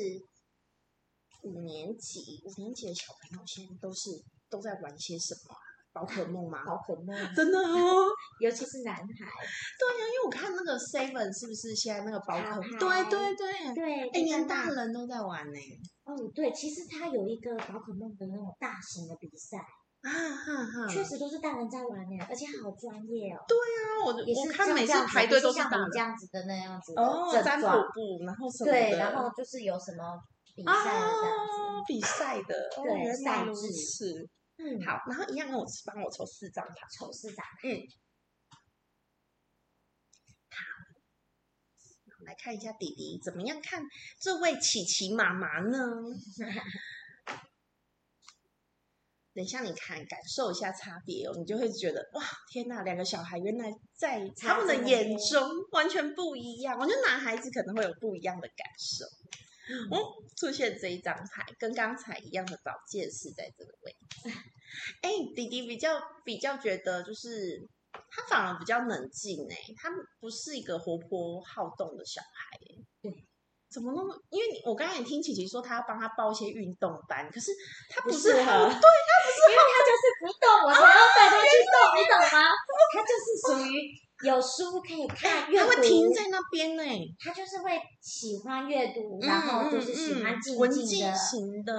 A: 五年级，五年级的小朋友现在都是都在玩些什么啊？宝可梦吗？
B: 宝可梦，
A: 真的哦。
B: 尤其是男孩，
A: 对呀、因为我看那个 Seven 是不是现在那个宝可梦？对对对，
B: 对，
A: 哎，连大人都在玩呢。
B: 哦，对，其实他有一个宝可梦的那种大型的比赛，
A: 啊哈哈，
B: 确实都是大人在玩呢，而且好专业哦。
A: 对啊，我
B: 也是
A: 我看每次排队都是
B: 像这样子的那样子的
A: 哦，占卜
B: 症状，
A: 布，然后什么
B: 对，然后就是有什么比赛啊这样子。
A: 啊，比赛的，哦
B: 对
A: 原来如
B: 赛制
A: 此。
B: 嗯，
A: 好，然后一样跟我帮我抽四张牌。
B: 丑市长，
A: 我们来看一下弟弟怎么样看这位琪琪妈妈呢？等一下，你看，感受一下差别哦，你就会觉得哇，天呐，两个小孩原来在他们的眼中完全不一样。我觉得男孩子可能会有不一样的感受。
B: 嗯
A: 哦，出现这一张牌，跟刚才一样的宝剑是在这个位置。哎，弟弟比较比较觉得就是他反而比较冷静哎，他不是一个活泼好动的小孩哎。
B: 对。
A: 怎么那么？因为你我刚才也听琪琪说，他要帮他报一些运动班，可是他
B: 不
A: 不是
B: 适合，
A: 对他不是
B: 因为他就是不动，我才要带他去动，你懂吗？他就是属于有书可以看，
A: 他会停在那边呢。
B: 他就是会喜欢阅读，然后就是喜欢静静的，
A: 静型的，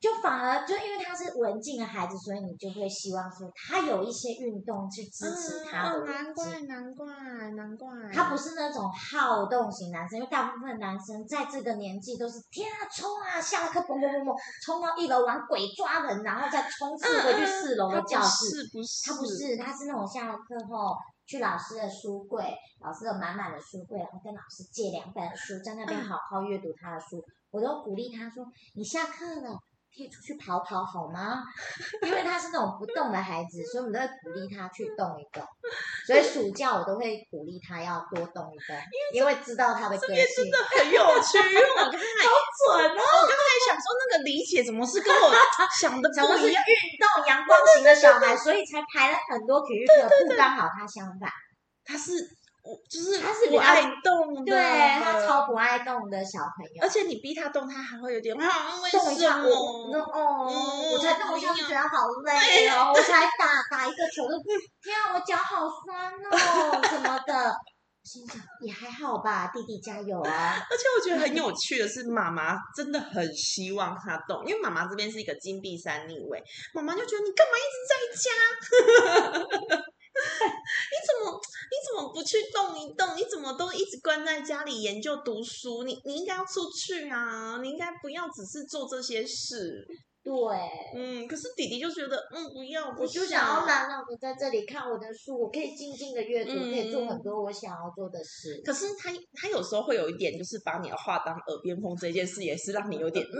B: 就反而就因为他是文静的孩子，所以你就会希望说他有一些运动去支持他
A: 难。怪难怪难怪，
B: 他不是那种好动型男生，因为大部分男生在这个年纪都是天啊冲啊，下了课砰砰砰砰冲到一楼玩鬼抓人，然后再冲刺回去四楼的教室。
A: 是不是？
B: 他不是，他是那种下了课后去老师的书柜，老师有满满的书柜，然后跟老师借两本书，在那边
A: 嗯
B: 好好阅读他的书。我都鼓励他说：“你下课了。”可以出去跑跑好吗？因为他是那种不动的孩子，所以我们都会鼓励他去动一动。所以暑假我都会鼓励他要多动一动，因为知道他的个性
A: 真的很有趣，因为我刚才
B: 准哦。
A: 我刚才想说那个理解怎么是跟我想的不一样？
B: 动阳光型的小孩，所以才排了很多体育课，不刚好他相反。
A: 他是我就是
B: 他是
A: 不爱动的，
B: 对他超不爱动的小朋友
A: 而。且你逼他动，他还会有点啊，为
B: 动一下，
A: 什
B: 我我？哦，
A: 嗯
B: 我才动一下就觉得好累哦，我才打打一个球就，天啊，我脚好酸哦，什么的。心想也还好吧，弟弟加油啊！
A: 而且我觉得很有趣的是，妈妈真的很希望他动，因为妈妈这边是一个金币三逆位，妈妈就觉得你干嘛一直在家？你怎么你怎么不去动一动？你怎么都一直关在家里研究读书？你你应该要出去啊！你应该不要只是做这些事。
B: 对，
A: 嗯，可是弟弟就觉得，嗯，不要，不
B: 我就想要。
A: 想
B: 懒懒的在这里看我的书，我可以静静的阅读，
A: 嗯
B: 可以做很多我想要做的事。
A: 可是他他有时候会有一点，就是把你的话当耳边风这件事，也是让你有点嗯，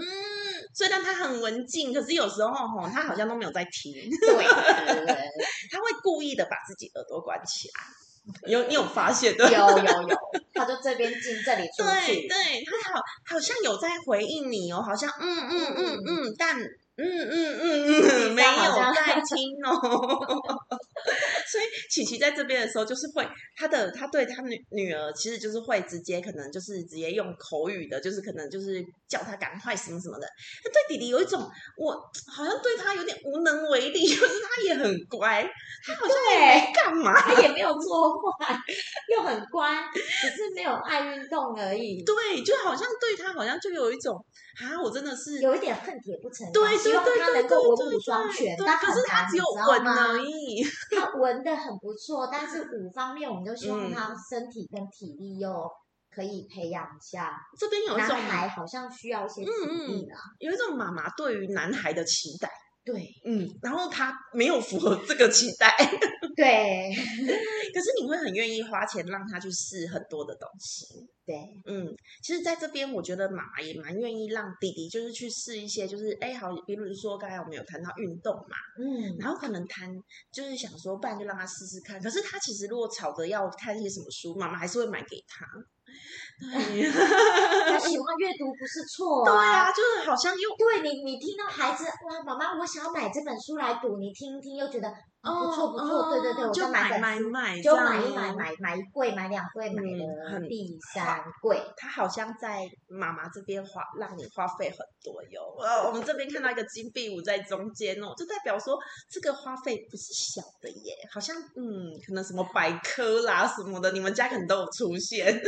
A: 虽然他很文静，可是有时候吼，他好像都没有在听，
B: 对，
A: 他会故意的把自己耳朵关起来。有你有发现对？
B: 有有有，他就这边进这里出
A: 对
B: 去，
A: 对，他好好像有在回应你哦，好像嗯嗯嗯嗯，但嗯嗯嗯嗯没有在听哦。所以琪琪在这边的时候，就是会他的他对他女女儿，其实就是会直接可能就是直接用口语的，就是可能就是叫他赶快什么什么的。他对弟弟有一种我好像对他有点无能为力，就是他也很乖，他好像也没干嘛。
B: 他也没有做坏，又很乖，只是没有爱运动而已。
A: 对，就好像对他好像就有一种啊，我真的是
B: 有一点恨铁不成钢，
A: 对
B: 希望他能够文武双全，但
A: 可是他
B: 很
A: 只有文而
B: 吗？
A: 已。
B: 他文的很不错，但是武方面我们就希望
A: 嗯
B: 他身体跟体力又可以培养一下。
A: 这边有一种
B: 男孩好像需要一些体力啦，
A: 有一种妈妈对于男孩的期待，
B: 对
A: 嗯，然后他没有符合这个期待，
B: 对
A: 可是你会很愿意花钱让他去试很多的东西。
B: 对，
A: 嗯，其实在这边，我觉得妈妈也蛮愿意让弟弟就是去试一些，就是哎，好，比如说刚才我们有谈到运动嘛，
B: 嗯，
A: 然后可能谈就是想说，不然就让他试试看。可是他其实如果吵着要看一些什么书，妈妈还是会买给他。对，
B: 他喜欢阅读不是错
A: 对啊，就是好像又
B: 对你，你听到孩子哇，妈妈，我想要买这本书来读，你听一听又觉得哦不错不错，对对对，我
A: 就
B: 买
A: 买买，
B: 就买一买买买一柜，买两柜，买
A: 嗯
B: 了
A: 很
B: 第三柜。
A: 他好像在妈妈这边花，让你花费很多哟。呃，我们这边看到一个金币五在中间哦，就代表说这个花费不是小的耶，好像嗯，可能什么百科啦什么的，你们家可能都有出现。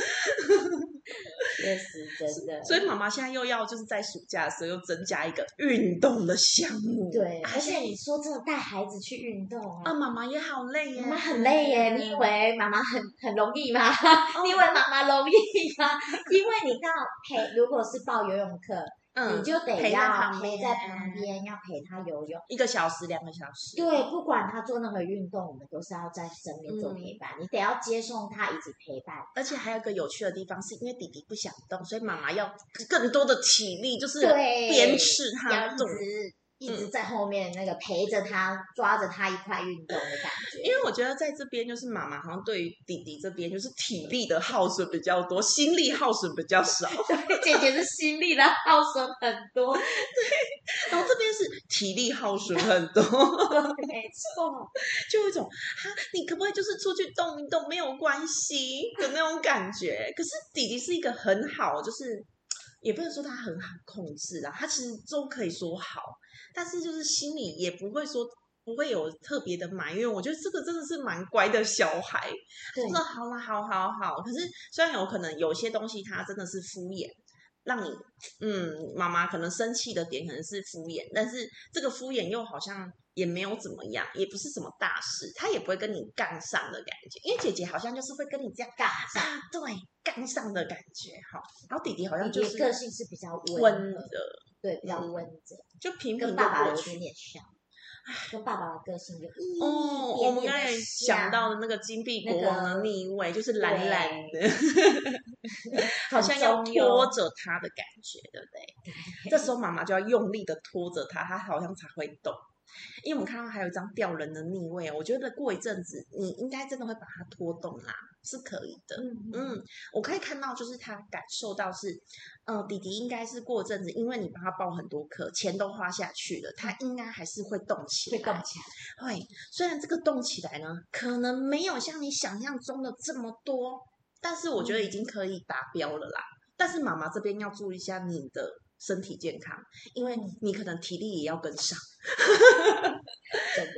B: 确实真的，
A: 所以妈妈现在又要就是在暑假的时候又增加一个运动的项目。
B: 对，
A: 啊
B: 而且你说真的带孩子去运动
A: 啊，
B: 啊，
A: 妈妈也好累耶，
B: 妈妈很累耶，你以为妈妈很很容易吗？
A: 哦
B: 你以为妈妈容易吗？因为你到陪，如果是报游泳课，
A: 嗯
B: 你就得
A: 陪在
B: 要
A: 旁边
B: 陪在旁边，要陪他游泳。
A: 一个小时、两个小时。
B: 对，不管他做任何运动，我们都是要在身边做
A: 嗯
B: 陪伴，你得要接送他以及陪伴。
A: 而且还有一个有趣的地方，是因为弟弟不想动，所以妈妈要更多的体力，就是
B: 对
A: 鞭笞他动。
B: 要一直一直在后面那个陪着他，抓着他一块运动的感觉。
A: 因为我觉得在这边就是妈妈好像对于弟弟这边就是体力的耗损比较多，心力耗损比较少。
B: 对，姐姐是心力的耗损很多，对
A: 然后这边是体力耗损很多，
B: 没错，
A: 就有一种哈，你可不可以就是出去动一动没有关系的那种感觉？可是弟弟是一个很好，就是也不能说他很好控制啊，他其实都可以说好，但是就是心里也不会说。不会有特别的埋怨，我觉得这个真的是蛮乖的小孩。
B: 对
A: 说好啦，好好好。可是虽然有可能有些东西他真的是敷衍，让你嗯，妈妈可能生气的点可能是敷衍，但是这个敷衍又好像也没有怎么样，也不是什么大事，他也不会跟你杠上的感觉。因为姐姐好像就是会跟你这样
B: 杠上。
A: 啊，对，杠上的感觉哈。然后弟弟好像就是
B: 个性是比较温
A: 的，
B: 对，比较
A: 嗯
B: 温着，
A: 就平平
B: 爸爸有点。点像，跟爸爸的个性有一
A: 哦，我们刚才想到的那个金币国王的
B: 那个
A: 逆位，就是蓝蓝的，好像要拖着他的感觉，对不对？这时候妈妈就要用力的拖着他，他好像才会动。因为我们看到还有一张吊人的逆位，我觉得过一阵子你应该真的会把它拖动啦，是可以的。
B: 嗯
A: 嗯，我可以看到，就是他感受到是，呃，弟弟应该是过阵子，因为你帮他报很多课，钱都花下去了，他应该还是会动起来。
B: 会动起来，
A: 会，虽然这个动起来呢，可能没有像你想象中的这么多，但是我觉得已经可以达标了啦。但是妈妈这边要注意一下你的身体健康，因为你可能体力也要跟上，
B: 真的，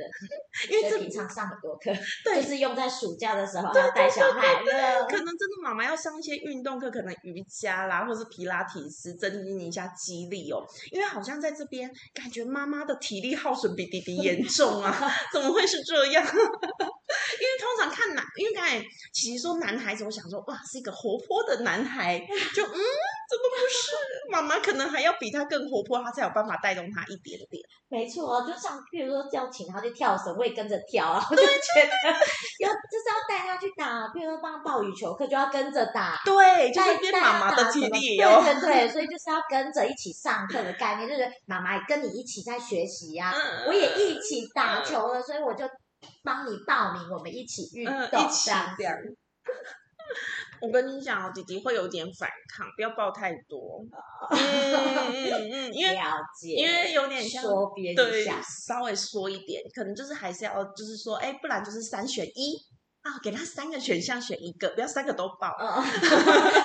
A: 因为这
B: 平常上很多课，
A: 对
B: 就是用在暑假的时候要带小孩了。
A: 可能真的妈妈要上一些运动课，可能瑜伽啦，或是皮拉提斯，增进一下肌力哦。因为好像在这边感觉妈妈的体力耗损比弟弟严重啊，怎么会是这样？因为通常看男，因为刚才其实说男孩子，我想说哇，是一个活泼的男孩，就嗯，怎么不是？妈妈可能还要比他更活泼，他才有办法带动他一点点。
B: 没错，就像譬如说叫请他去跳绳，我也跟着跳啊，我就觉得要就是要带他去打，譬如说帮他报羽球课，就要跟着打。
A: 对，就是
B: 带带
A: 变妈妈的体力也要。
B: 对对对，所以就是要跟着一起上课的概念，就是妈妈也跟你一起在学习呀、
A: 嗯
B: 我也一起打球了，所以我就帮你报名，我们一起运
A: 嗯，
B: 动，
A: 一起
B: 样
A: 这样。我跟你讲哦，弟弟会有点反抗，不要抱太多。嗯嗯嗯，因为
B: 了解，
A: 因为有点像对，，稍微说一点，可能就是还是要，就是说，哎，不然就是三选一啊，给他三个选项选一个，不要三个都报。
B: 嗯，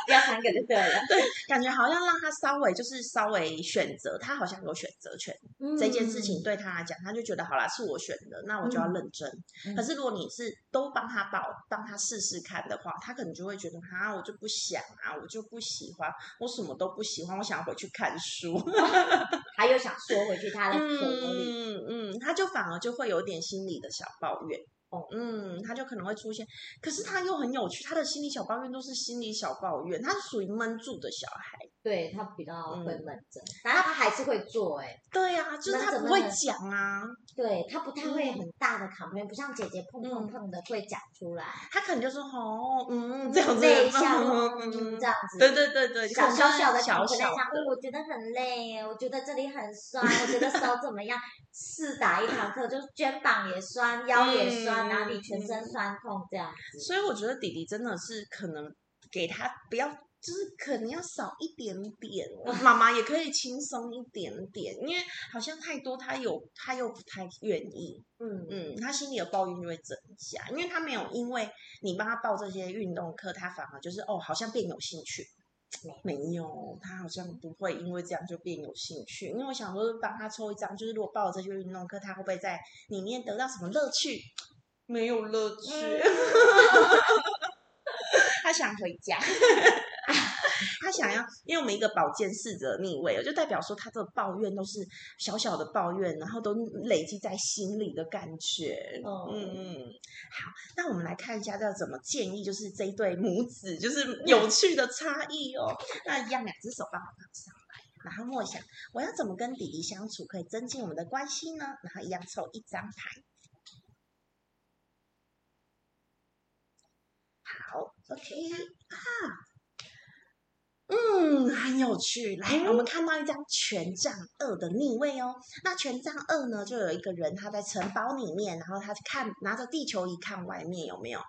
B: 不 要三个就对了。
A: 感觉好像让他稍微就是稍微选择，他好像有选择权。这件事情对他来讲，他就觉得好啦，是我选的，那我就要认真。
B: 嗯
A: 可是如果你是都帮他报，帮他试试看的话，他可能就会觉得啊，我就不想啊，我就不喜欢，我什么都不喜欢，我想要回去看书。
B: 他又想缩回去他的壳里，
A: 嗯嗯，他就反而就会有点心理的小抱怨。嗯，他就可能会出现，可是他又很有趣，他的心理小抱怨都是心理小抱怨，他是属于闷住的小孩。
B: 对他比较会闷着，但他还是会做哎。
A: 对啊，就是他不会讲啊。
B: 对他不太会很大的 complain，不像姐姐碰碰碰的会讲出来。
A: 他可能就说哦，嗯，这样子，
B: 内向，嗯，这样子。
A: 对对对对，
B: 小小小的
A: 小
B: 小的，我觉得很累，我觉得这里很酸，我觉得手怎么样？试打一堂课，就是肩膀也酸，腰也酸，哪里全身酸痛这样子。
A: 所以我觉得弟弟真的是可能给他不要。就是可能要少一点点，妈妈也可以轻松一点点，因为好像太多，他有他又不太愿意，嗯。嗯，他心里的抱怨就会增加，因为他没有因为你帮他报这些运动课，他反而就是哦，好像变有兴趣，没。有，他好像不会因为这样就变有兴趣，因为我想说帮他抽一张，就是如果报了这些运动课，他会不会在里面得到什么乐趣？没有乐趣，他想回家。他想要，因为我们一个保健侍者逆位，就代表说他的抱怨都是小小的抱怨，然后都累积在心里的感觉。嗯嗯，好，那我们来看一下要怎么建议，就是这一对母子就是有趣的差异哦。那一样，两只手帮我放上来，然后默想我要怎么跟弟弟相处可以增进我们的关系呢？然后一样抽一张牌。好，OK 啊。嗯，很有趣。来，我们看到一张权杖二的逆位哦。那权杖二呢，就有一个人他在城堡里面，然后他看拿着地球仪看外面有没有，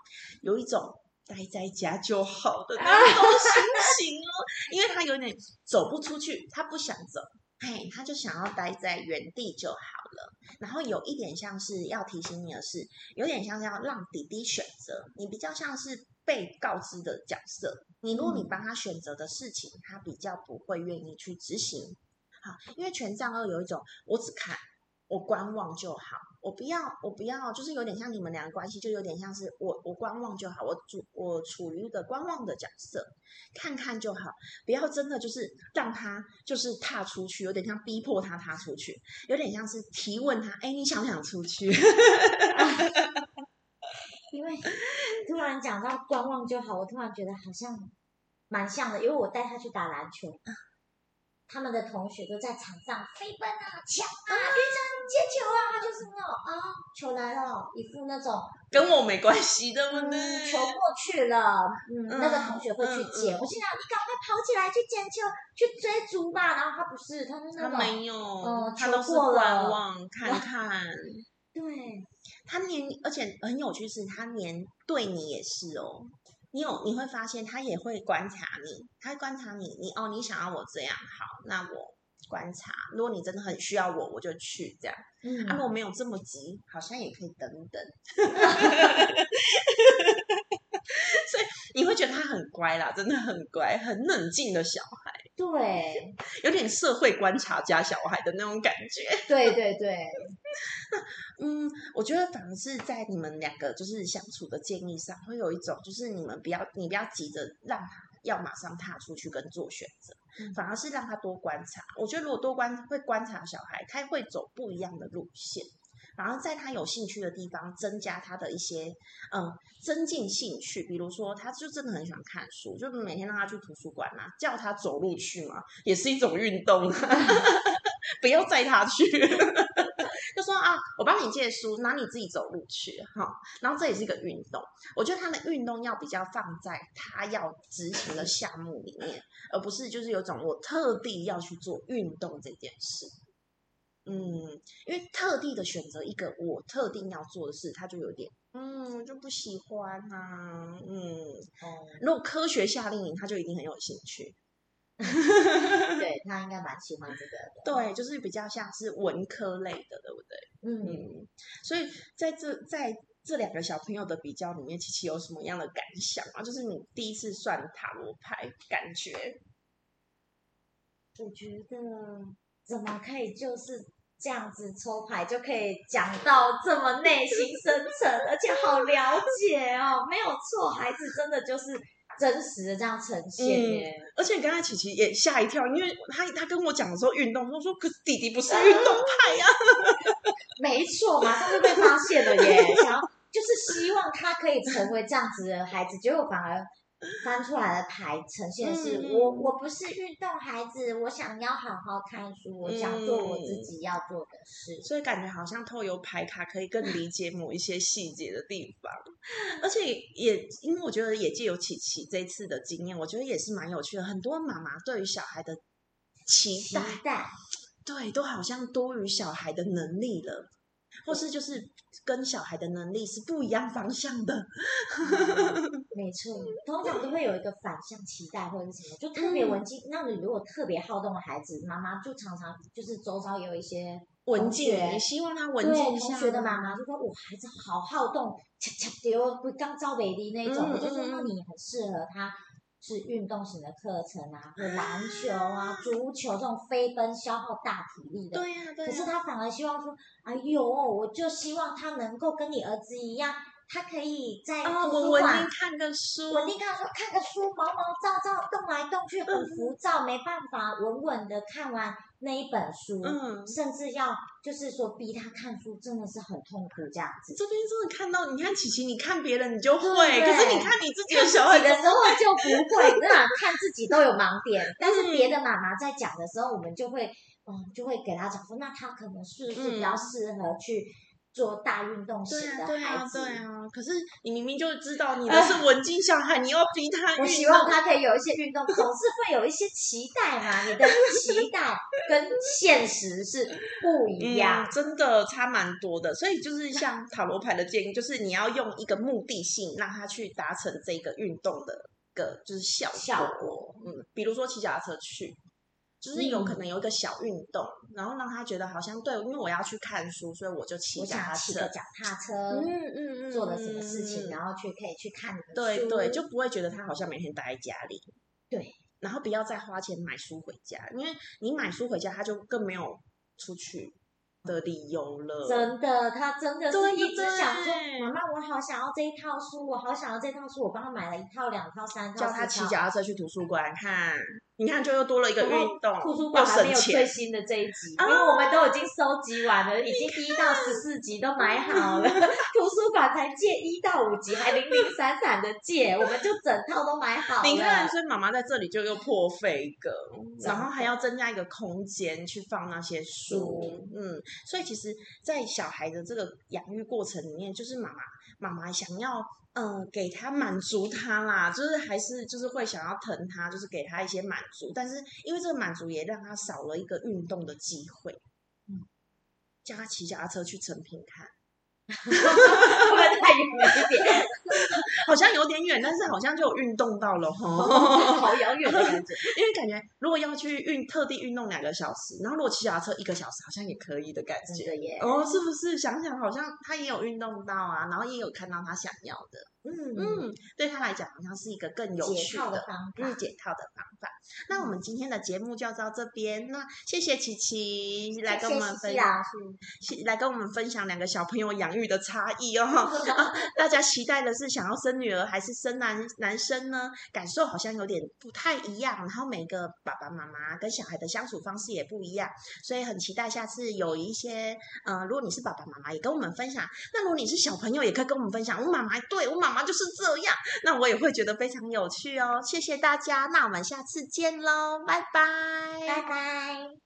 A: 有一种待在家就好的那种心情哦。因为他有点走不出去，他不想走，嘿，他就想要待在原地就好了。然后有一点像是要提醒你的是，有点像是要让弟弟选择，你比较像是。被告知的角色，你如果你帮他选择的事情，他比较不会愿意去执行。好，因为权杖二有一种，我只看。我观望就好，我不要，我不要，就是有点像你们俩关系，就有点像是我，我观望就好，我主，我处于一个观望的角色，看看就好，不要真的就是让他就是踏出去，有点像逼迫他踏出去，有点像是提问他，哎，你想不想出去？
B: 因为突然讲到观望就好，我突然觉得好像蛮像的，因为我带他去打篮球。啊他们的同学都在场上飞奔啊、抢啊、玉珍接球啊，他就是那种啊，球来了，一副那种
A: 跟我没关系的。
B: 球过去了，嗯，那个同学会去捡。我心想，你赶快跑起来去捡球，去追逐吧。然后他不是，他是那种
A: 他没有，嗯，他都是观望看看。
B: 对，
A: 他连而且很有趣是，他连对你也是哦。你有你会发现，他也会观察你，他会观察你，你哦，你想要我这样好，那我观察。如果你真的很需要我，我就去这样。嗯，啊，如果没有这么急，好像也可以等等。所以你会觉得他很乖啦，真的很乖，很冷静的小孩。
B: 对，
A: 有点社会观察家小孩的那种感觉。
B: 对对对。
A: 嗯，我觉得反而是在你们两个就是相处的建议上，会有一种就是你们不要你不要急着让他要马上踏出去跟做选择，反而是让他多观察。我觉得如果多观会观察小孩，他会走不一样的路线。然后在他有兴趣的地方增加他的一些嗯增进兴趣，比如说他就真的很喜欢看书，就每天让他去图书馆嘛，叫他走路去嘛，也是一种运动。不要载他去，就说啊，我帮你借书，拿你自己走路去哈。然后这也是一个运动，我觉得他的运动要比较放在他要执行的项目里面，而不是就是有种我特地要去做运动这件事。嗯，因为特地的选择一个我特定要做的事，他就有点嗯，就不喜欢啊。嗯，哦，如果科学夏令营，他就一定很有兴趣。
B: 对他应该蛮喜欢这个的。
A: 对，就是比较像是文科类的，对不对？嗯，所以在这在这两个小朋友的比较里面，琪琪有什么样的感想啊？就是你第一次算塔罗牌，感觉？
B: 我觉得怎么可以就是这样子抽牌就可以讲到这么内心深沉，而且好了解哦，没有错，孩子真的就是。真实的这样呈现耶，
A: 而且刚才琪琪也吓一跳，因为他他跟我讲的时候运动，我说可是弟弟不是运动派呀，
B: 没错，马上就被发现了耶，想要就是希望他可以成为这样子的孩子，结果反而 翻出来的牌呈现的是、
A: 嗯
B: 我我不是运动孩子，我想要好好看书，我想做我自己要做的事。
A: 所以感觉好像透由牌卡可以更理解某一些细节的地方，而且也因为我觉得也借由琪琪这一次的经验，我觉得也是蛮有趣的。很多妈妈对于小孩的期待，对，都好像多于小孩的能力了，或是就是跟小孩的能力是不一样方向的。
B: 没错，通常都会有一个反向期待或者什么，就特别文静。那你如果特别好动的孩子，妈妈就常常就是周遭有一些
A: 文静，你希望他文
B: 对
A: 静一下
B: 同学的妈妈就说：“我孩子好好动，恰恰丢会刚招北的那种。
A: 嗯
B: 我就说：“
A: 嗯
B: 那你很适合他是运动型的课程啊，或篮球啊、足球这种飞奔消耗大体力的。
A: 对呀、对呀、
B: 可是他反而希望说：“哎呦，我就希望他能够跟你儿子一样，他可以在
A: 啊，
B: 图
A: 我稳
B: 书馆
A: 定看个书，
B: 稳定看书，看个书毛毛躁躁，动来动去，很浮躁，没办法稳稳的看完那一本书，
A: 嗯。
B: 甚至要就是说逼他看书，真的是很痛苦这样子。
A: 这边真的看到，你看琪琪，你看别人你就会，
B: 对
A: 可是你看你自己小孩
B: 己的时候就不会，那看自己都有盲点，但是别的妈妈在讲的时候，我们就会，嗯，就会给他讲说，那他可能是不是比较适合去做大运动型的
A: 对啊，
B: 孩子？
A: 对啊。可是你明明就知道你的是文静小孩，你又要逼他运动。
B: 我希望他可以有一些运动，总是会有一些期待嘛。你的期待跟现实是不一样
A: 嗯，。真的差蛮多的。所以就是像塔罗牌的建议，就是你要用一个目的性，让他去达成这个运动的个就是效果。
B: 效果
A: 嗯，比如说骑脚踏车去。就是有可能有一个小运动，然后让他觉得好像对，因为我要去看书，所以我就骑
B: 我
A: 脚踏车
B: 骑个。脚踏车，
A: 嗯嗯嗯，
B: 做了什么事情，
A: 嗯
B: 然后去可以去看
A: 对对，就不会觉得他好像每天待在家里。
B: 对，
A: 然后不要再花钱买书回家，因为你买书回家，他就更没有出去的理由了。
B: 真的，他真的
A: 对
B: 是一直想说
A: 对，
B: 妈妈，我好想要这一套书，我好想要这套书，我帮他买了一套、两套、三套、
A: 叫他骑脚踏车去图书馆看，你看就又多了一个运动，
B: 图书
A: 又
B: 馆还没有
A: 省钱
B: 最。新的这一集，
A: 啊
B: 因为我们都已经收集完了，已经一到十四集都买好了。图书馆才借一到五集，还零零散散的借，我们就整套都买好了。
A: 你看，所以妈妈在这里就又破费一个，然后还要增加一个空间去放那些书
B: 书，
A: 嗯，所以其实，在小孩的这个养育过程里面，就是妈妈妈妈想要，嗯、给他满足他啦，就是还是就是会想要疼他，就是给他一些满足，但是因为这个满足也让他少了一个运动的机会，
B: 嗯，
A: 叫他骑脚踏车去成品看，
B: 会不会太远了一点？
A: 好像有点远，但是好像就有运动到了哈。
B: 好遥远的感觉。
A: 因为感觉如果要去运特地运动两个小时，然后如果骑脚踏车一个小时，好像也可以的感觉。
B: 耶，
A: 哦，是不是？想想好像他也有运动到啊，然后也有看到他想要的，
B: 嗯
A: 嗯，对他来讲好像是一个更有趣
B: 的方
A: 嗯
B: 法。
A: 解套的方法。那我们今天的节目就到这边，那谢谢琪琪来跟我们分
B: 谢谢老师，
A: 来跟我们分享两个小朋友养育的差异哦。啊大家期待的是想要生女儿还是生男男生呢？感受好像有点不太一样，然后每个爸爸妈妈跟小孩的相处方式也不一样，所以很期待下次有一些，呃，如果你是爸爸妈妈，也跟我们分享；那如果你是小朋友，也可以跟我们分享。我妈妈对我妈妈就是这样，那我也会觉得非常有趣哦。谢谢大家，那我们下次见喽，拜拜。